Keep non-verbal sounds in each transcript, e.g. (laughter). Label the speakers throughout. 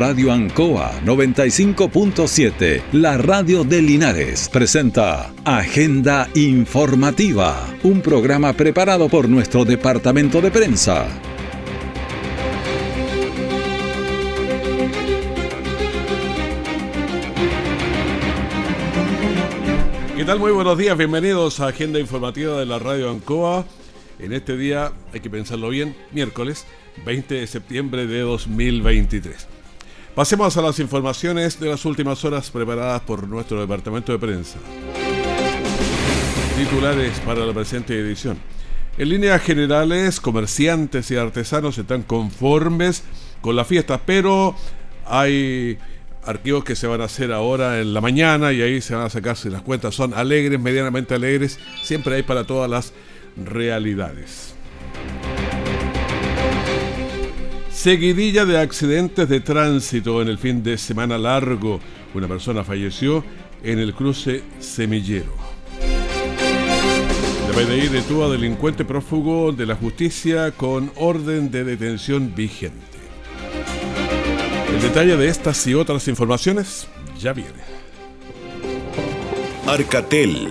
Speaker 1: Radio Ancoa 95.7, la radio de Linares, presenta Agenda Informativa, un programa preparado por nuestro departamento de prensa.
Speaker 2: ¿Qué tal? Muy buenos días, bienvenidos a Agenda Informativa de la Radio Ancoa. En este día, hay que pensarlo bien, miércoles 20 de septiembre de 2023. Pasemos a las informaciones de las últimas horas preparadas por nuestro departamento de prensa. Titulares para la presente edición. En líneas generales, comerciantes y artesanos están conformes con la fiesta, pero hay archivos que se van a hacer ahora en la mañana y ahí se van a sacar si las cuentas son alegres, medianamente alegres, siempre hay para todas las realidades. Seguidilla de accidentes de tránsito en el fin de semana largo. Una persona falleció en el cruce Semillero. La PDI detuvo a delincuente prófugo de la justicia con orden de detención vigente. El detalle de estas y otras informaciones ya viene.
Speaker 3: Arcatel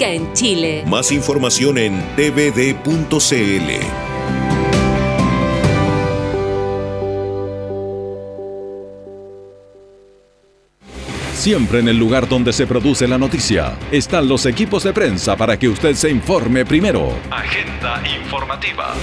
Speaker 4: en Chile.
Speaker 3: Más información en tvd.cl.
Speaker 1: Siempre en el lugar donde se produce la noticia están los equipos de prensa para que usted se informe primero. Agenda informativa.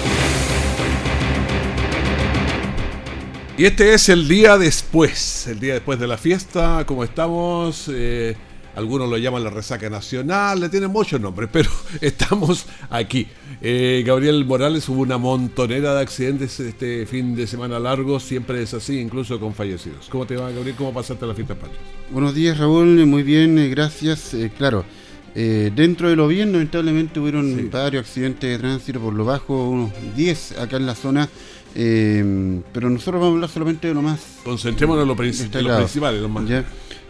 Speaker 2: Y este es el día después, el día después de la fiesta, ¿cómo estamos? Eh, algunos lo llaman la resaca nacional, le tienen muchos nombres, pero (laughs) estamos aquí. Eh, Gabriel Morales hubo una montonera de accidentes este fin de semana largo, siempre es así, incluso con fallecidos. ¿Cómo te va, Gabriel? ¿Cómo pasaste la fiesta patrias?
Speaker 5: Buenos días, Raúl, muy bien, eh, gracias. Eh, claro, dentro de lo bien, lamentablemente hubieron varios accidentes de tránsito por lo bajo, unos 10 acá en la zona. Pero nosotros vamos a hablar solamente de lo más.
Speaker 2: Concentrémonos en lo, principal, lo más.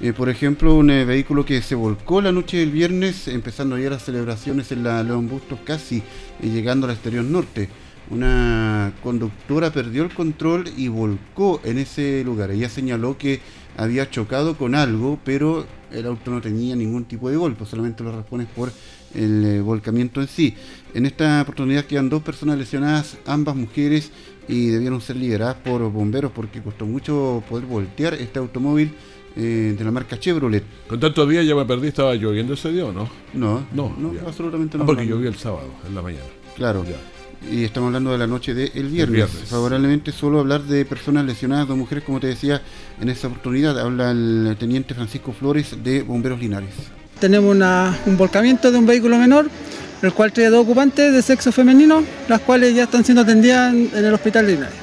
Speaker 5: Eh, por ejemplo, un eh, vehículo que se volcó la noche del viernes, empezando ya las celebraciones en la León Bustos, casi eh, llegando al exterior norte. Una conductora perdió el control y volcó en ese lugar. Ella señaló que había chocado con algo, pero el auto no tenía ningún tipo de golpe, solamente lo respones por el volcamiento en sí. En esta oportunidad quedan dos personas lesionadas, ambas mujeres, y debieron ser liberadas por bomberos porque costó mucho poder voltear este automóvil eh, de la marca Chevrolet.
Speaker 2: Con tanto día ya me perdí, ¿estaba lloviendo ese día o no?
Speaker 5: No, no, no absolutamente
Speaker 2: ah, no. porque llovió el sábado, en la mañana.
Speaker 5: Claro. Y estamos hablando de la noche del de viernes. Favorablemente solo hablar de personas lesionadas, dos mujeres, como te decía, en esta oportunidad. Habla el teniente Francisco Flores de Bomberos Linares.
Speaker 6: Tenemos un volcamiento de un vehículo menor, el cual trae dos ocupantes de sexo femenino, las cuales ya están siendo atendidas en el hospital de Linares.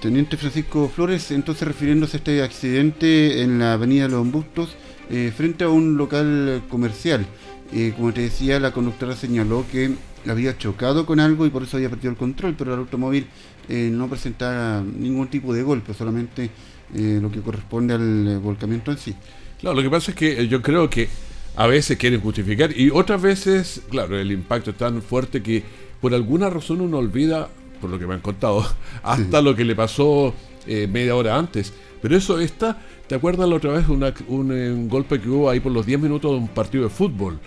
Speaker 5: Teniente Francisco Flores, entonces refiriéndose a este accidente en la avenida Los Bustos, eh, frente a un local comercial. Eh, como te decía, la conductora señaló que había chocado con algo y por eso había perdido el control, pero el automóvil eh, no presentaba ningún tipo de golpe, solamente lo que corresponde al volcamiento en sí.
Speaker 2: Claro, lo que pasa es que yo creo que a veces quieren justificar y otras veces, claro, el impacto es tan fuerte que por alguna razón uno olvida por lo que me han contado, (laughs) hasta lo que le pasó eh, media hora antes. Pero eso está, ¿te acuerdas la otra vez un, un, golpe que hubo ahí por los 10 minutos de un partido de fútbol?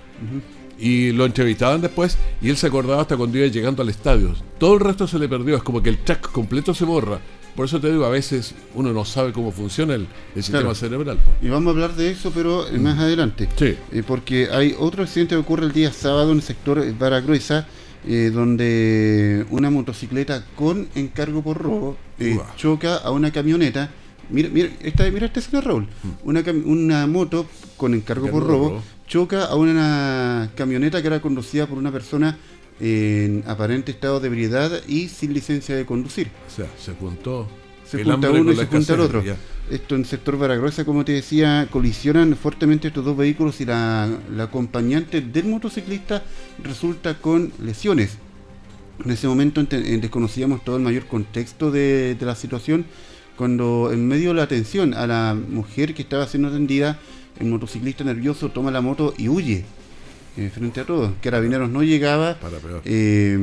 Speaker 2: Y lo entrevistaban después y él se acordaba hasta cuando iba llegando al estadio. Todo el resto se le perdió, es como que el track completo se borra. Por eso te digo, a veces uno no sabe cómo funciona el, sistema cerebral.
Speaker 5: Y vamos a hablar de eso, pero eh, más adelante.
Speaker 2: Sí.
Speaker 5: Eh, porque hay otro accidente que ocurre el día sábado en el sector Baragruesa eh, donde una motocicleta con encargo por robo eh, choca a una camioneta. Mira, mira, esta, mira este señor Raúl. Mm. Una, una moto con encargo por robo, choca a una camioneta que era conducida por una persona en aparente estado de ebriedad y sin licencia de conducir.
Speaker 2: O sea, se juntó
Speaker 5: Se junta uno y se junta el otro. Esto en el sector Baragruesa, como te decía, colisionan fuertemente estos dos vehículos y la, acompañante del motociclista resulta con lesiones. En ese momento desconocíamos todo el mayor contexto de, de la situación, cuando en medio de la atención a la mujer que estaba siendo atendida, el motociclista nervioso toma la moto y huye eh, frente a todos. Carabineros no llegaba. Eh,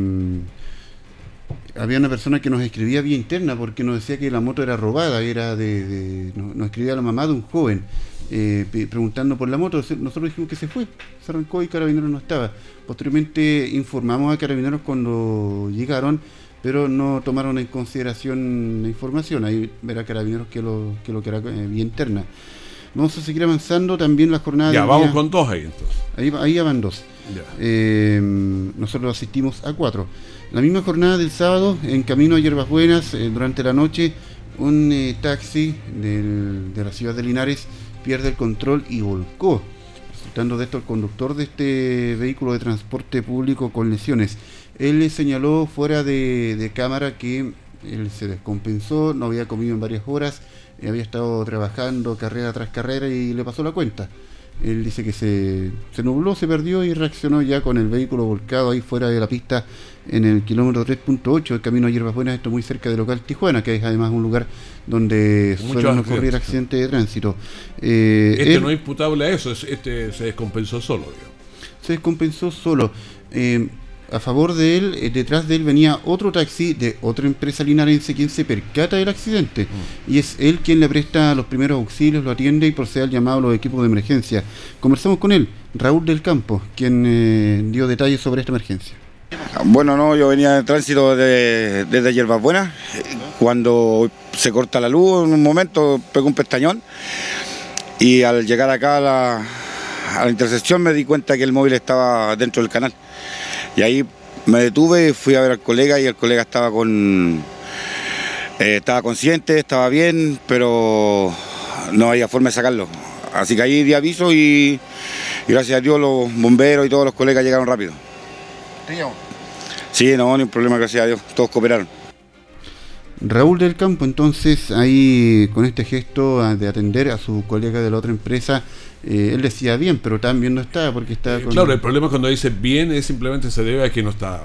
Speaker 5: había una persona que nos escribía vía interna porque nos decía que la moto era robada, era de, nos, escribía la mamá de un joven eh, preguntando por la moto. Nosotros dijimos que se fue, se arrancó y Carabineros no estaba. Posteriormente informamos a Carabineros cuando llegaron, pero no tomaron en consideración la información. Ahí verá Carabineros que lo que lo que era vía interna. Vamos a seguir avanzando también la jornada.
Speaker 2: Ya, vamos con dos ahí entonces.
Speaker 5: Ahí, ahí van dos. Eh, nosotros asistimos a cuatro. La misma jornada del sábado, en camino a Hierbas Buenas, eh, durante la noche, un eh, taxi de la ciudad de Linares pierde el control y volcó. Resultando de esto, el conductor de este vehículo de transporte público con lesiones. Él le señaló fuera de, de cámara que él se descompensó, no había comido en varias horas había estado trabajando carrera tras carrera y le pasó la cuenta. Él dice que se, se nubló, se perdió y reaccionó ya con el vehículo volcado ahí fuera de la pista en el kilómetro 3.8 del camino a Hierbas Buenas, esto muy cerca del local Tijuana, que es además un lugar donde suelen ocurrir accidentes de tránsito.
Speaker 2: Eh, este no es imputable a eso, este se descompensó solo.
Speaker 5: Se descompensó solo. Eh, a favor de él, eh, detrás de él venía otro taxi de otra empresa linarense quien se percata del accidente mm. y es él quien le presta los primeros auxilios, lo atiende y procede al llamado a los equipos de emergencia. Conversamos con él, Raúl del Campo, quien eh, dio detalles sobre esta emergencia.
Speaker 7: Bueno, no, yo venía de tránsito desde Hierbas Buenas, cuando se corta la luz, en un momento pegó un pestañón y al llegar acá a la, a la intersección me di cuenta que el móvil estaba dentro del canal. Y ahí me detuve, fui a ver al colega y el colega estaba con. Eh, estaba consciente, estaba bien, pero no había forma de sacarlo. Así que ahí di aviso y, gracias a Dios los bomberos y todos los colegas llegaron rápido. Sí, no, ni un problema, gracias a Dios, todos cooperaron.
Speaker 5: Raúl del Campo, entonces, ahí con este gesto de atender a su colega de la otra empresa, eh, él decía bien, pero también no está porque está
Speaker 2: con... Claro, el problema cuando dice bien es simplemente se debe a que no está...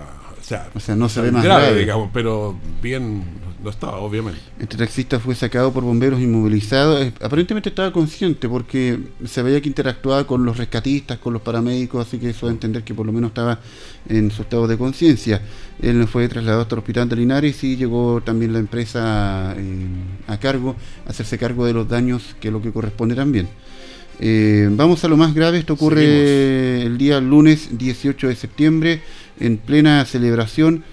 Speaker 5: O sea, no se ve más grave,
Speaker 2: digamos, pero bien no estaba, obviamente.
Speaker 5: Este taxista fue sacado por bomberos inmovilizados. Aparentemente estaba consciente porque se veía que interactuaba con los rescatistas, con los paramédicos, así que eso da a entender que por lo menos estaba en su estado de conciencia. Él fue trasladado hasta el hospital de Linares y llegó también la empresa eh, a cargo, a hacerse cargo de los daños, que es lo que corresponde también. Eh, vamos a lo más grave, esto ocurre el día lunes 18 de septiembre, en plena celebración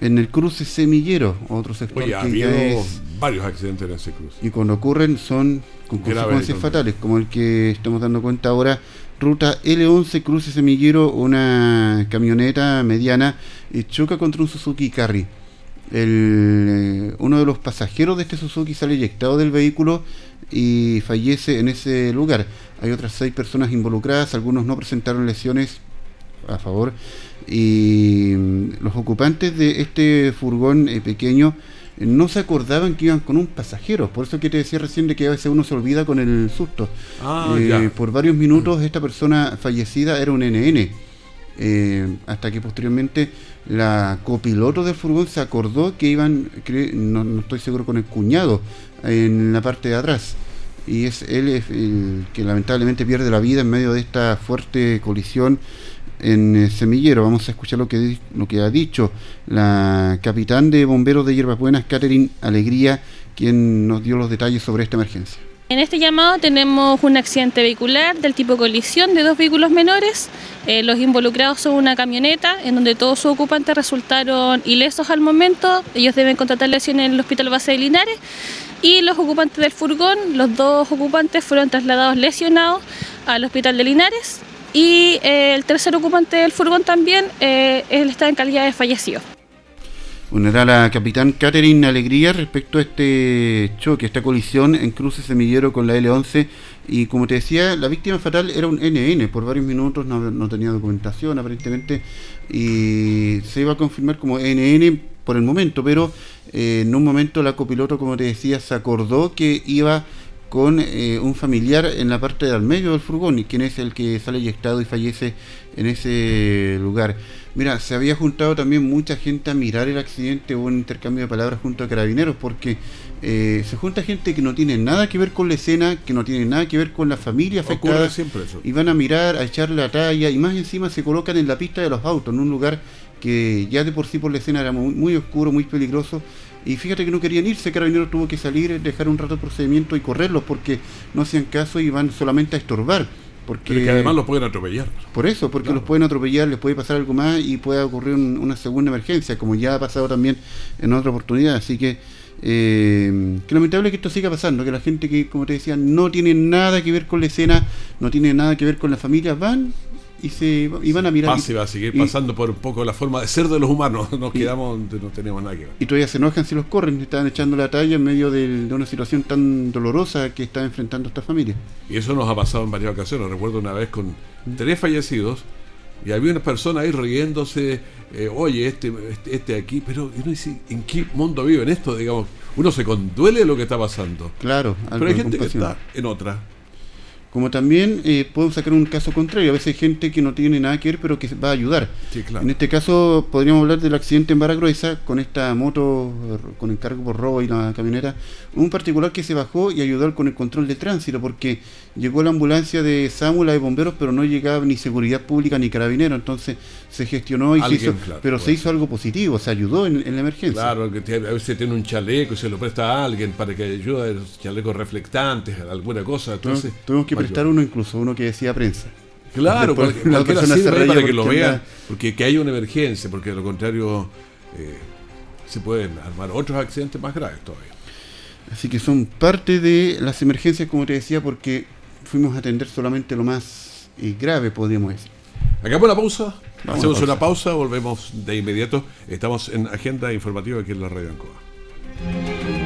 Speaker 5: en el cruce semillero, otro sector
Speaker 2: Oye, que varios accidentes en ese cruce.
Speaker 5: Y cuando ocurren son con consecuencias fatales, como el que estamos dando cuenta ahora, ruta L11 cruce semillero, una camioneta mediana y choca contra un Suzuki Carry. El, uno de los pasajeros de este Suzuki sale eyectado del vehículo y fallece en ese lugar. Hay otras seis personas involucradas, algunos no presentaron lesiones a favor y mm, los ocupantes de este furgón eh, pequeño eh, no se acordaban que iban con un pasajero, por eso que te decía recién de que a veces uno se olvida con el susto. Ah, eh, por varios minutos esta persona fallecida era un NN, hasta que posteriormente la copiloto del furgón se acordó que iban, no, no estoy seguro, con el cuñado en la parte de atrás. Y es él el que lamentablemente pierde la vida en medio de esta fuerte colisión en eh, Semillero. Vamos a escuchar lo que, lo que ha dicho la capitán de bomberos de Hierbas Buenas, Catherine Alegría, quien nos dio los detalles sobre esta emergencia.
Speaker 8: En este llamado tenemos un accidente vehicular del tipo colisión de dos vehículos menores. Eh, los involucrados son una camioneta en donde todos sus ocupantes resultaron ilesos al momento. Ellos deben contratar lesiones en el Hospital Base de Linares y los ocupantes del furgón, los dos ocupantes fueron trasladados lesionados al hospital de Linares y eh, el tercer ocupante del furgón también, eh, está en calidad de fallecido.
Speaker 5: Bueno, era la capitán Catherine Alegría respecto a este choque, esta colisión en cruce semillero con la L11. Y como te decía, la víctima fatal era un NN, por varios minutos no, no tenía documentación aparentemente, y se iba a confirmar como NN por el momento, pero eh, en un momento la copiloto, como te decía, se acordó que iba con eh, un familiar en la parte del medio del furgón y quien es el que sale eyectado y fallece en ese lugar. Mira, se había juntado también mucha gente a mirar el accidente, hubo un intercambio de palabras junto a carabineros porque eh, se junta gente que no tiene nada que ver con la escena, que no tiene nada que ver con la familia afectada
Speaker 2: siempre eso.
Speaker 5: y van a mirar, a echarle la talla y más encima se colocan en la pista de los autos, en un lugar que ya de por sí por la escena era muy, muy oscuro, muy peligroso y fíjate que no querían irse, Carabineros tuvo que salir, dejar un rato el procedimiento y correrlos porque no hacían caso y van solamente a estorbar. Porque,
Speaker 2: Pero que además los pueden atropellar.
Speaker 5: Por eso, porque los pueden atropellar, les puede pasar algo más y puede ocurrir un- una segunda emergencia, como ya ha pasado también en otra oportunidad. Así que, eh, que lamentable que esto siga pasando, que la gente que, como te decía, no tiene nada que ver con la escena, no tiene nada que ver con la familia, van y se y van a mirar.
Speaker 2: Y va a seguir
Speaker 5: y-
Speaker 2: pasando por un poco la forma de ser de los humanos. (laughs) Nos quedamos donde no tenemos nada que ver.
Speaker 5: y todavía se enojan si los corren, estaban echando la talla en medio de una situación tan dolorosa que está enfrentando esta familia.
Speaker 2: Y eso nos ha pasado en varias ocasiones. Recuerdo una vez con tres fallecidos y había una persona ahí riéndose, eh, oye, este, este, este aquí, pero uno dice, ¿en qué mundo vive en esto? Digamos, uno se conduele de lo que está pasando.
Speaker 5: Claro, algo
Speaker 2: Pero hay gente que está en otra.
Speaker 5: Como también eh, podemos sacar un caso contrario, a veces hay gente que no tiene nada que ver pero que va a ayudar.
Speaker 2: Sí, claro.
Speaker 5: En este caso podríamos hablar del accidente en Barra Gruesa con esta moto con encargo por robo y la camioneta. Un particular que se bajó y ayudó con el control de tránsito porque llegó la ambulancia de Sámula de bomberos pero no llegaba ni seguridad pública ni carabinero. Entonces se gestionó y
Speaker 2: Alguien,
Speaker 5: se hizo,
Speaker 2: claro,
Speaker 5: pero se hizo algo positivo, se ayudó en, en la emergencia.
Speaker 2: Claro, que a veces tiene un chaleco y se lo presta a alguien para que ayude los chalecos reflectantes, alguna cosa. Entonces,
Speaker 5: tuvimos que prestar uno incluso, uno que decía prensa.
Speaker 2: Claro,
Speaker 5: Después la
Speaker 2: cualquiera
Speaker 5: persona
Speaker 2: sirve para que lo
Speaker 5: anda-
Speaker 2: porque que haya una emergencia, porque de lo contrario eh, se pueden armar otros accidentes más graves todavía.
Speaker 5: Así que son parte de las emergencias, como te decía, porque fuimos a atender solamente lo más eh, grave, podríamos decir.
Speaker 2: Hagamos una pausa,
Speaker 5: Vamos
Speaker 2: hacemos
Speaker 5: pausa.
Speaker 2: una pausa, volvemos de inmediato. Estamos en agenda informativa aquí en la Radio Ancoa.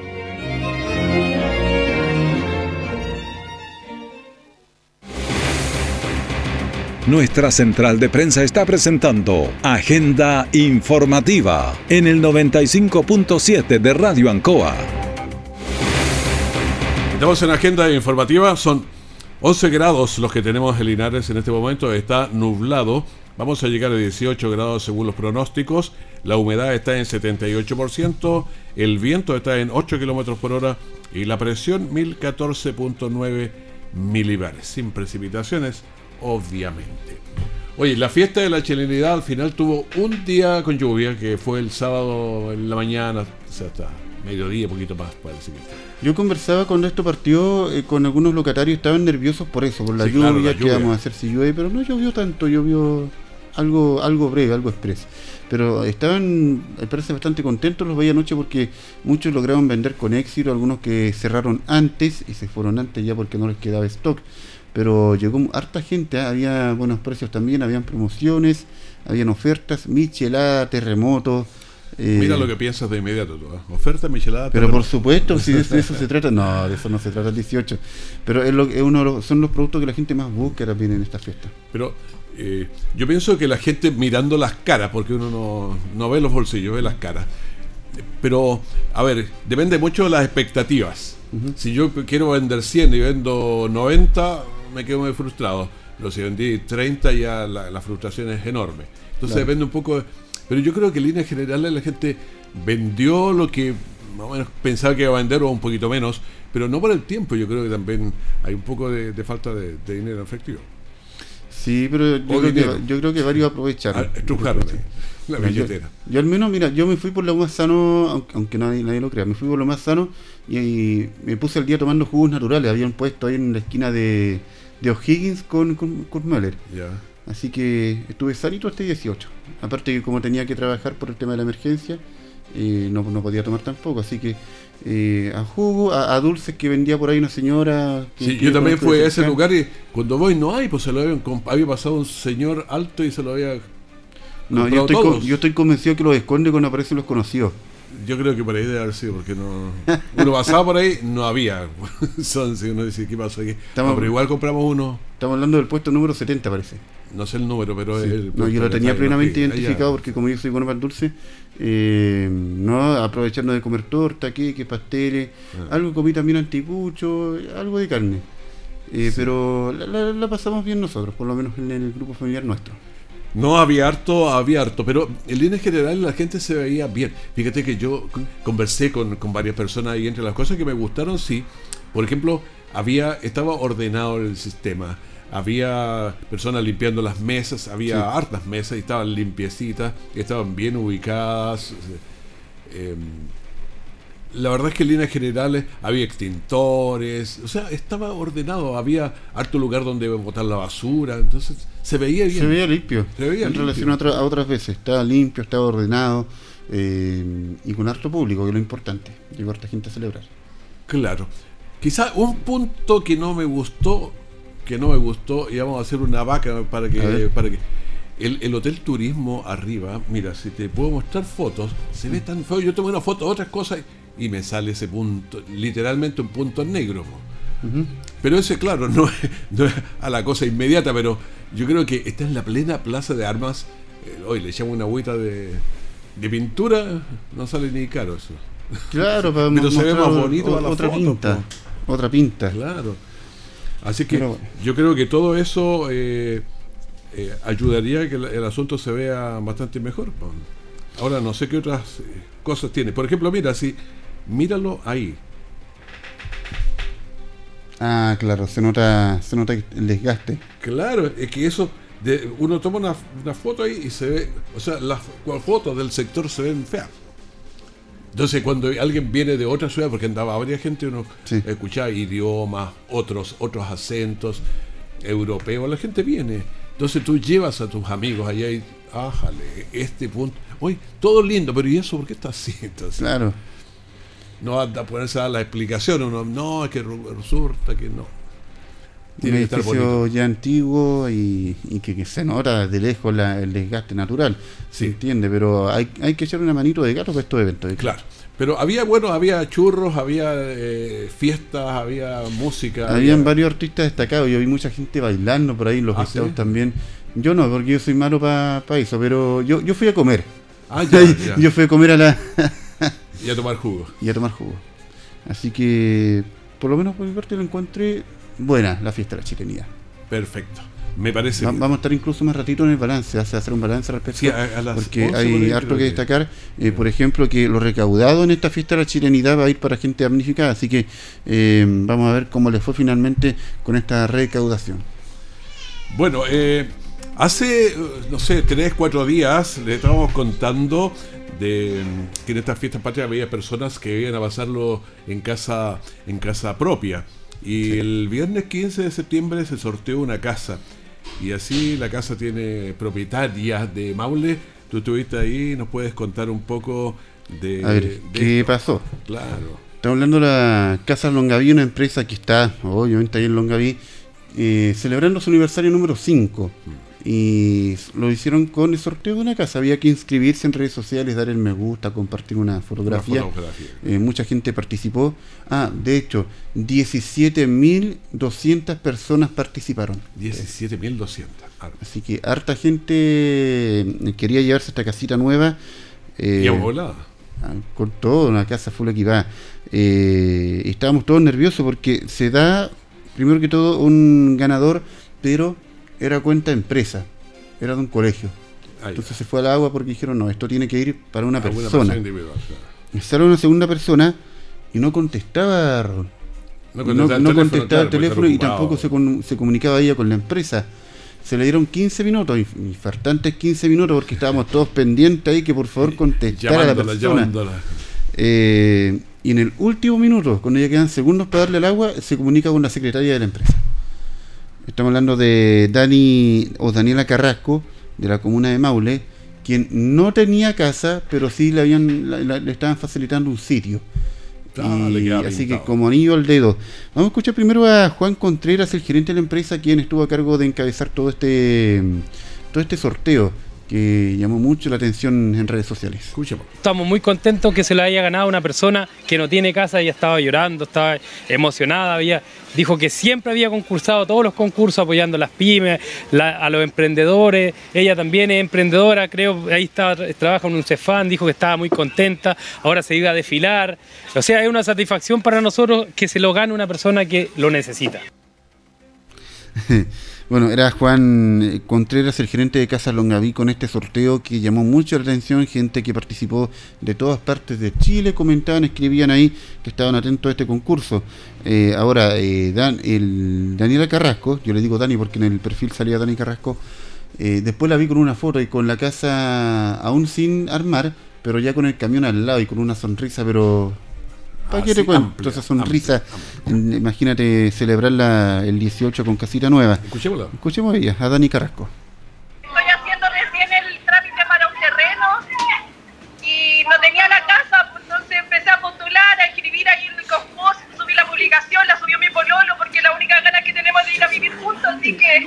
Speaker 1: Nuestra central de prensa está presentando Agenda Informativa en el 95.7 de Radio Ancoa.
Speaker 2: Estamos en agenda informativa, son 11 grados los que tenemos en Linares en este momento, está nublado, vamos a llegar a 18 grados según los pronósticos, la humedad está en 78%, el viento está en 8 kilómetros por hora y la presión 1014.9 milibares, sin precipitaciones, obviamente. Oye, la fiesta de la chilenidad al final tuvo un día con lluvia, que fue el sábado en la mañana, o sea, hasta mediodía, poquito más, parece que.
Speaker 5: Yo conversaba cuando esto partió eh, con algunos locatarios, estaban nerviosos por eso, por la
Speaker 2: Sí,
Speaker 5: lluvia,
Speaker 2: claro, la
Speaker 5: que vamos a hacer si llueve, pero no llovió tanto, llovió algo algo breve, algo expreso. Pero estaban, me parece, bastante contentos los veía anoche porque muchos lograron vender con éxito, algunos que cerraron antes y se fueron antes ya porque no les quedaba stock. Pero llegó harta gente, ¿ah? había buenos precios también, habían promociones, habían ofertas, michelada, terremoto. eh,
Speaker 2: Mira lo que piensas de inmediato tú. ¿eh? Oferta michelada.
Speaker 5: pero por supuesto, si de eso se (laughs) trata, no, de eso no se trata el 18. Pero es, lo, es uno de los- son los productos que la gente más busca también en esta fiesta.
Speaker 2: Pero eh, yo pienso que la gente mirando las caras, porque uno no, no ve los bolsillos, ve las caras. Pero, a ver, depende mucho de las expectativas. Si yo quiero vender 100 y vendo 90, me quedo muy frustrado. Pero si vendí 30, ya la, la frustración es enorme. Entonces
Speaker 5: Claro.
Speaker 2: depende un poco. de- pero yo creo que en líneas generales la gente vendió lo que más o menos pensaba que iba a vender o un poquito menos, pero no por el tiempo. Yo creo que también hay un poco de, de falta de, de dinero efectivo.
Speaker 5: Sí, pero yo, creo que, yo creo que varios aprovecharon.
Speaker 2: Ah, estrujaron la
Speaker 5: yo,
Speaker 2: billetera.
Speaker 5: yo al menos, mira, yo me fui por lo más sano, aunque, aunque nadie, nadie lo crea, me fui por lo más sano y, y me puse el día tomando jugos naturales. Habían puesto ahí en la esquina de, de O'Higgins con, con, con Möller.
Speaker 2: Ya.
Speaker 5: Así que estuve sanito hasta 18. Aparte que como tenía que trabajar por el tema de la emergencia, eh, no, no podía tomar tampoco. Así que eh, a jugo, a, a dulces que vendía por ahí una señora. que-
Speaker 2: Sí,
Speaker 5: que
Speaker 2: yo también fui a ese lugar y cuando voy no hay, pues se lo habían, había pasado un señor alto y se lo había
Speaker 5: No, yo estoy,
Speaker 2: todos.
Speaker 5: yo estoy convencido que los esconde cuando aparecen los conocidos.
Speaker 2: Yo creo que por ahí debe haber sido, porque no. Uno pasaba por ahí, no había. (laughs) Son, si uno dice, ¿qué pasó aquí?
Speaker 5: Estamos-
Speaker 2: No, pero igual compramos uno,
Speaker 5: Estamos hablando del puesto número 70, parece.
Speaker 2: no sé el número, pero
Speaker 5: Sí.
Speaker 2: el.
Speaker 5: No, yo lo tenía plenamente identificado
Speaker 2: allá.
Speaker 5: porque como yo soy bueno para el dulce, eh, no aprovechando de comer torta, queques, pasteles,
Speaker 2: Ah.
Speaker 5: algo comí también anticucho, algo de carne. Eh, Pero la, la- la pasamos bien nosotros, por lo menos en el grupo familiar nuestro.
Speaker 2: No, había harto, había harto, pero en líneas generales la gente se veía bien. Fíjate que yo con- conversé con, con varias personas y entre las cosas que me gustaron, sí, por ejemplo, había, estaba ordenado el sistema. Había personas limpiando las mesas, había
Speaker 5: Sí.
Speaker 2: hartas mesas y estaban limpiecitas, estaban bien ubicadas. eh, la verdad es que en líneas generales había extintores, o sea, estaba ordenado, había harto lugar donde botar la basura, entonces se veía bien.
Speaker 5: Se veía limpio.
Speaker 2: Se veía
Speaker 5: en
Speaker 2: limpio.
Speaker 5: relación a, otra- a otras veces. Estaba limpio, estaba ordenado eh, y con harto público, que es lo importante. Llegó harta gente a celebrar.
Speaker 2: Claro. Quizá un punto que no me gustó, que no me gustó, y vamos a hacer una vaca para que, para que el, el hotel turismo arriba, mira, si te puedo mostrar fotos, se ve tan feo. Yo tomé una foto de otras cosas y me sale ese punto, literalmente un punto negro. Pero ese, claro, (laughs) no es, no es a la cosa inmediata, pero yo creo que está en la plena plaza de armas. Eh, hoy le echamos una agüita de, de pintura, no sale ni caro eso.
Speaker 5: Claro, (laughs) para
Speaker 2: Pero se ve más bonito
Speaker 5: o-
Speaker 2: a la
Speaker 5: otra
Speaker 2: foto,
Speaker 5: pinta. Otra pinta.
Speaker 2: Claro. Así que
Speaker 5: Pero
Speaker 2: yo creo que todo eso eh, eh, ayudaría a que el, el asunto se vea bastante mejor. po. Ahora no sé qué otras cosas tiene. Por ejemplo, mira, si míralo ahí.
Speaker 5: Ah, claro, se nota, se nota el desgaste.
Speaker 2: Claro, es que eso, de, uno toma una, una foto ahí y se ve, o sea, las fotos del sector se ven feas. Entonces, cuando alguien viene de otra ciudad, porque andaba varias gente, uno
Speaker 5: Sí.
Speaker 2: escuchaba idiomas, otros, otros acentos europeos, la gente viene. Entonces tú llevas a tus amigos allá y, ájale, este punto. Oye, todo lindo, pero ¿y eso por qué está así? Entonces,
Speaker 5: Claro.
Speaker 2: No anda a ponerse a dar la explicación, uno, no, es que resulta que no.
Speaker 5: Un
Speaker 2: Tiene que estar
Speaker 5: edificio ya antiguo y, y que, que se nota de lejos la- el desgaste natural. Se
Speaker 2: Sí.
Speaker 5: entiende, pero hay, hay que echar una manito de gato para estos eventos.
Speaker 2: Claro. Pero había, bueno, había churros, había eh, fiestas, había música.
Speaker 5: Habían
Speaker 2: había-
Speaker 5: varios artistas destacados. Yo vi mucha gente bailando por ahí en los
Speaker 2: ¿Ah, sí?
Speaker 5: también. Yo no, porque yo soy malo para eso, pero yo, yo fui a comer.
Speaker 2: Ah, ya, (laughs) ya.
Speaker 5: yo fui a comer a la
Speaker 2: Y a tomar jugo.
Speaker 5: y a tomar jugo. Así que, por lo menos por mi parte, lo encontré buena la fiesta de la chilenidad.
Speaker 2: Perfecto. Me parece.
Speaker 5: Va- vamos a estar incluso más ratito en el balance, hace hacer un balance respecto
Speaker 2: Sí, a- a
Speaker 5: porque
Speaker 2: 11 por
Speaker 5: hay
Speaker 2: ahí
Speaker 5: harto que
Speaker 2: que-
Speaker 5: destacar. Eh, por ejemplo, que lo recaudado en esta fiesta de la chilenidad va a ir para gente damnificada, así que eh, vamos a ver cómo les fue finalmente con esta recaudación.
Speaker 2: Bueno, eh, hace, no sé, tres, cuatro días le estábamos contando de que en estas fiestas patrias había personas que iban a pasarlo en casa, en casa propia. Y el viernes 15 de septiembre se sorteó una casa. Y así la casa tiene propietarias de Maule. Tú estuviste ahí, nos puedes contar un poco de...
Speaker 5: A ver,
Speaker 2: de
Speaker 5: ¿qué
Speaker 2: esto?
Speaker 5: pasó?
Speaker 2: Claro.
Speaker 5: Estamos hablando de la Casa Longaví, una empresa que está, obviamente, ahí en Longaví, eh, celebrando su aniversario número 5. Y lo hicieron con el sorteo de una casa. Había que inscribirse en redes sociales, dar el me gusta, compartir una fotografía.
Speaker 2: Una fotografía.
Speaker 5: Eh, mucha gente participó. Ah, de hecho, 17.200 personas participaron.
Speaker 2: 17.200. Ah,
Speaker 5: Así que harta gente eh, quería llevarse esta casita nueva. eh,
Speaker 2: Y a volada.
Speaker 5: ah, con todo, una casa full equipada. Eh, estábamos todos nerviosos porque se da, primero que todo, un ganador, pero era cuenta empresa, era de un colegio. Entonces se fue al agua porque dijeron, no, esto tiene que ir para una
Speaker 2: Alguna
Speaker 5: persona.
Speaker 2: individual, claro.
Speaker 5: Sale una segunda persona y no contestaba.
Speaker 2: No
Speaker 5: No,
Speaker 2: contestaba el
Speaker 5: no
Speaker 2: teléfono,
Speaker 5: contestaba
Speaker 2: claro,
Speaker 5: el
Speaker 2: porque
Speaker 5: teléfono y tampoco se, con- se comunicaba ella con la empresa. Se le dieron 15 minutos, faltantes 15 minutos porque estábamos todos pendientes ahí que por favor (laughs) contestara a la persona. Eh, y en el último minuto, cuando ya quedan segundos para darle el agua, se comunica con la secretaria de la empresa. Estamos hablando de Dani o Daniela Carrasco, de la comuna de Maule, quien no tenía casa, pero sí le habían la- la- le estaban facilitando un sitio.
Speaker 2: Ah,
Speaker 5: Y así que como anillo al dedo. Vamos a escuchar primero a Juan Contreras, el gerente de la empresa, quien estuvo a cargo de encabezar todo este todo este sorteo, que llamó mucho la atención en redes sociales.
Speaker 2: Escuchemos.
Speaker 9: Estamos muy contentos que se lo haya ganado una persona que no tiene casa, ella estaba llorando, estaba emocionada, había, dijo que siempre había concursado todos los concursos apoyando a las pymes, la- a los emprendedores, ella también es emprendedora, creo, ahí está, trabaja en un Cefán, dijo que estaba muy contenta, ahora se iba a desfilar, o sea, es una satisfacción para nosotros que se lo gane una persona que lo necesita. (laughs)
Speaker 5: Bueno, era Juan eh, Contreras, el gerente de Casa Longaví, con este sorteo que llamó mucho la atención. Gente que participó de todas partes de Chile comentaban, escribían ahí que estaban atentos a este concurso. Eh, ahora, eh, Dan, el Daniela Carrasco, yo le digo Dani porque en el perfil salía Dani Carrasco, eh, después la vi con una foto y con la casa aún sin armar, pero ya con el camión al lado y con una sonrisa, pero ¿Para
Speaker 2: Ah,
Speaker 5: qué te
Speaker 2: sí,
Speaker 5: cuento? esa sonrisa.
Speaker 2: amplia,
Speaker 5: Imagínate celebrarla el 18 con casita nueva.
Speaker 2: Escuchémosla.
Speaker 5: Escuchemos a ella, a Dani Carrasco.
Speaker 10: Estoy haciendo recién el trámite para un terreno y no tenía la casa, pues entonces empecé a postular, a escribir ahí en el Cosmos, subí la publicación, la subió mi pololo porque la única gana que tenemos de ir a vivir juntos, así que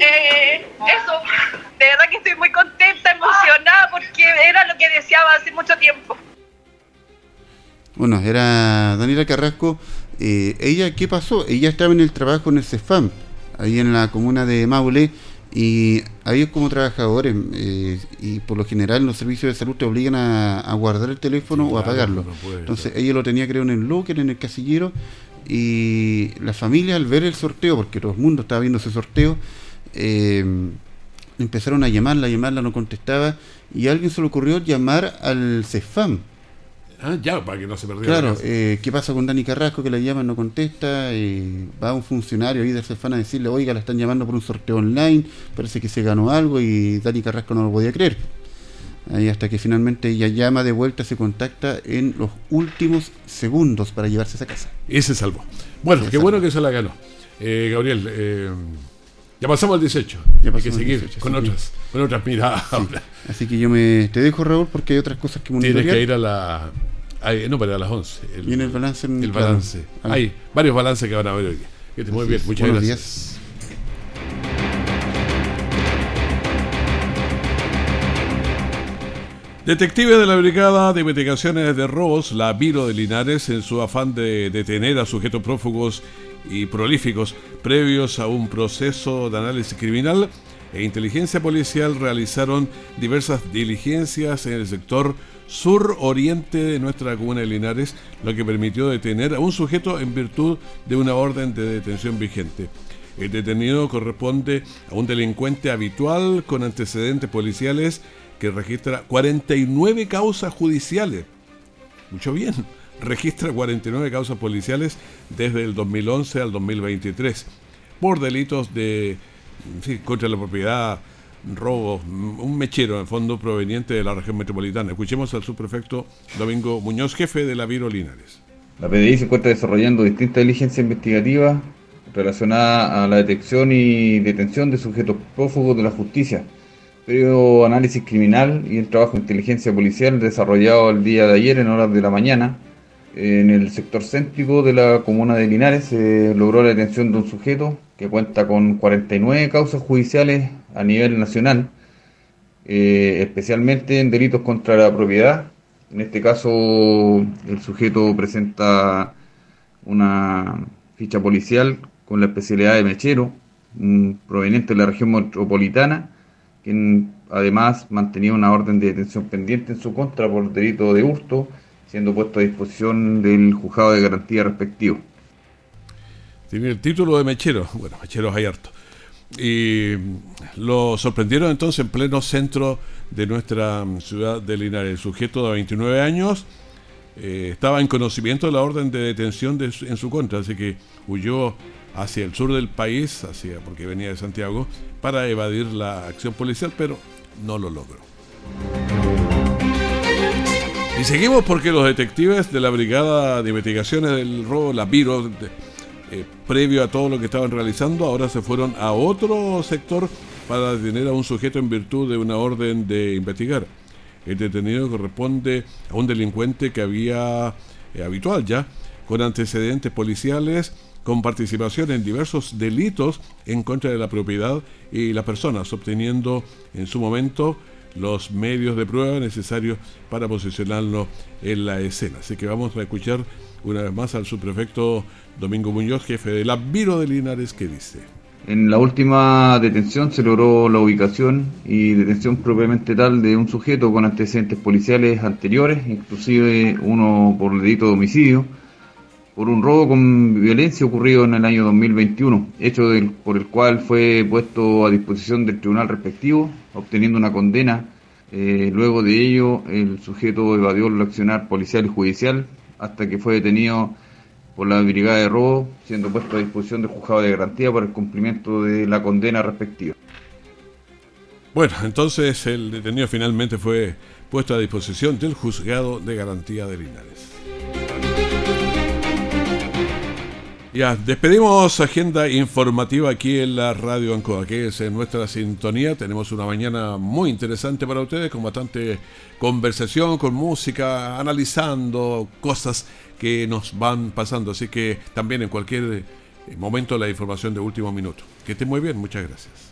Speaker 10: eh, eso, de verdad que estoy muy contenta, emocionada porque era lo que deseaba hace mucho tiempo.
Speaker 5: Bueno, era Daniela Carrasco. Eh, ella, ¿qué pasó? Ella estaba en el trabajo en el CEFAM, ahí en la comuna de Maule, y a ellos como trabajadores, eh, y por lo general los servicios de salud te obligan a, a guardar el teléfono o a
Speaker 2: Claro,
Speaker 5: apagarlo.
Speaker 2: no
Speaker 5: Entonces ella lo tenía creo en el locker, en el casillero, y la familia al ver el sorteo, porque todo el mundo estaba viendo ese sorteo, eh, empezaron a llamarla, a llamarla, no contestaba, y a alguien se le ocurrió llamar al CEFAM.
Speaker 2: Ah, ya, para que no se perdiera.
Speaker 5: Claro, eh, ¿qué pasa con Dani Carrasco que la llaman, no contesta? eh, va un funcionario ahí del Cefán a decirle, oiga, la están llamando por un sorteo online, parece que se ganó algo y Dani Carrasco no lo podía creer. Ahí hasta que finalmente ella llama de vuelta, se contacta en los últimos segundos para llevarse esa casa.
Speaker 2: Y se salvó. Bueno,
Speaker 5: Se
Speaker 2: qué
Speaker 5: salvó.
Speaker 2: bueno que se la ganó. Eh, Gabriel, eh, ya pasamos al 18.
Speaker 5: Ya
Speaker 2: Hay que seguir
Speaker 5: 18,
Speaker 2: con
Speaker 5: que-
Speaker 2: otras, con otras miradas ahora.
Speaker 5: Así que yo me te dejo, Raúl, porque hay otras cosas que
Speaker 2: Tienes
Speaker 5: monitorear.
Speaker 2: que ir a la. Ay, no, para las 11. El,
Speaker 5: Viene el balance en-
Speaker 2: El
Speaker 5: claro.
Speaker 2: balance.
Speaker 5: Ah.
Speaker 2: Hay varios balances que van a ver hoy. Que muy bien, muchas
Speaker 5: Buenos
Speaker 2: gracias. Detectives de la Brigada de Investigaciones de Robos, la Viro de Linares, en su afán de detener a sujetos prófugos y prolíficos previos a un proceso de análisis criminal e inteligencia policial, realizaron diversas diligencias en el sector sur-oriente de nuestra comuna de Linares, lo que permitió detener a un sujeto en virtud de una orden de detención vigente. El detenido corresponde a un delincuente habitual con antecedentes policiales que registra 49 causas judiciales. Mucho bien. (laughs) Registra 49 causas policiales desde el 2011 al 2023 por delitos de contra la propiedad, robo, mm, un mechero en fondo proveniente de la región metropolitana. Escuchemos al subprefecto Domingo Muñoz, jefe de la Viro Linares.
Speaker 11: La PDI se encuentra desarrollando distintas diligencias investigativas relacionadas a la detección y detención de sujetos prófugos de la justicia. Previo análisis criminal y el trabajo de inteligencia policial desarrollado el día de ayer en horas de la mañana en el sector céntrico de la comuna de Linares se logró la detención de un sujeto que cuenta con 49 causas judiciales a nivel nacional, eh, especialmente en delitos contra la propiedad. En este caso, el sujeto presenta una ficha policial con la especialidad de mechero, proveniente de la región metropolitana, quien además mantenía una orden de detención pendiente en su contra por delito de hurto, siendo puesto a disposición del juzgado de garantía respectivo.
Speaker 2: Tiene el título de mechero. Bueno, mecheros hay harto. Y lo sorprendieron entonces en pleno centro de nuestra mm, ciudad de Linares. El sujeto de 29 años eh, estaba en conocimiento de la orden de detención de en su contra, así que huyó hacia el sur del país, hacia, porque venía de Santiago, para evadir la acción policial, pero no lo logró. Y seguimos porque los detectives de la Brigada de Investigaciones del Robo, la Viro, de- eh, previo a todo lo que estaban realizando, ahora se fueron a otro sector para detener a un sujeto en virtud de una orden de investigar. El detenido corresponde a un delincuente que había, eh, habitual ya, con antecedentes policiales con participación en diversos delitos en contra de la propiedad y las personas, obteniendo en su momento los medios de prueba necesarios para posicionarlo en la escena. Así que vamos a escuchar una vez más al subprefecto Domingo Muñoz, jefe del Admiro de Linares, que dice.
Speaker 11: En la última detención se logró la ubicación y detención propiamente tal de un sujeto con antecedentes policiales anteriores, inclusive uno por delito de homicidio, por un robo con violencia ocurrido en el año 2021, hecho por el cual fue puesto a disposición del tribunal respectivo, obteniendo una condena. Eh, luego de ello, el sujeto evadió el accionar policial y judicial hasta que fue detenido por la brigada de robo, siendo puesto a disposición del juzgado de garantía para el cumplimiento de la condena respectiva.
Speaker 2: Bueno, entonces el detenido finalmente fue puesto a disposición del juzgado de garantía de Linares. Ya, despedimos agenda informativa aquí en la Radio Ancoa, que es en nuestra sintonía. Tenemos una mañana muy interesante para ustedes, con bastante conversación, con música, analizando cosas que nos van pasando. Así que también en cualquier momento la información de último minuto. Que esté muy bien, muchas gracias.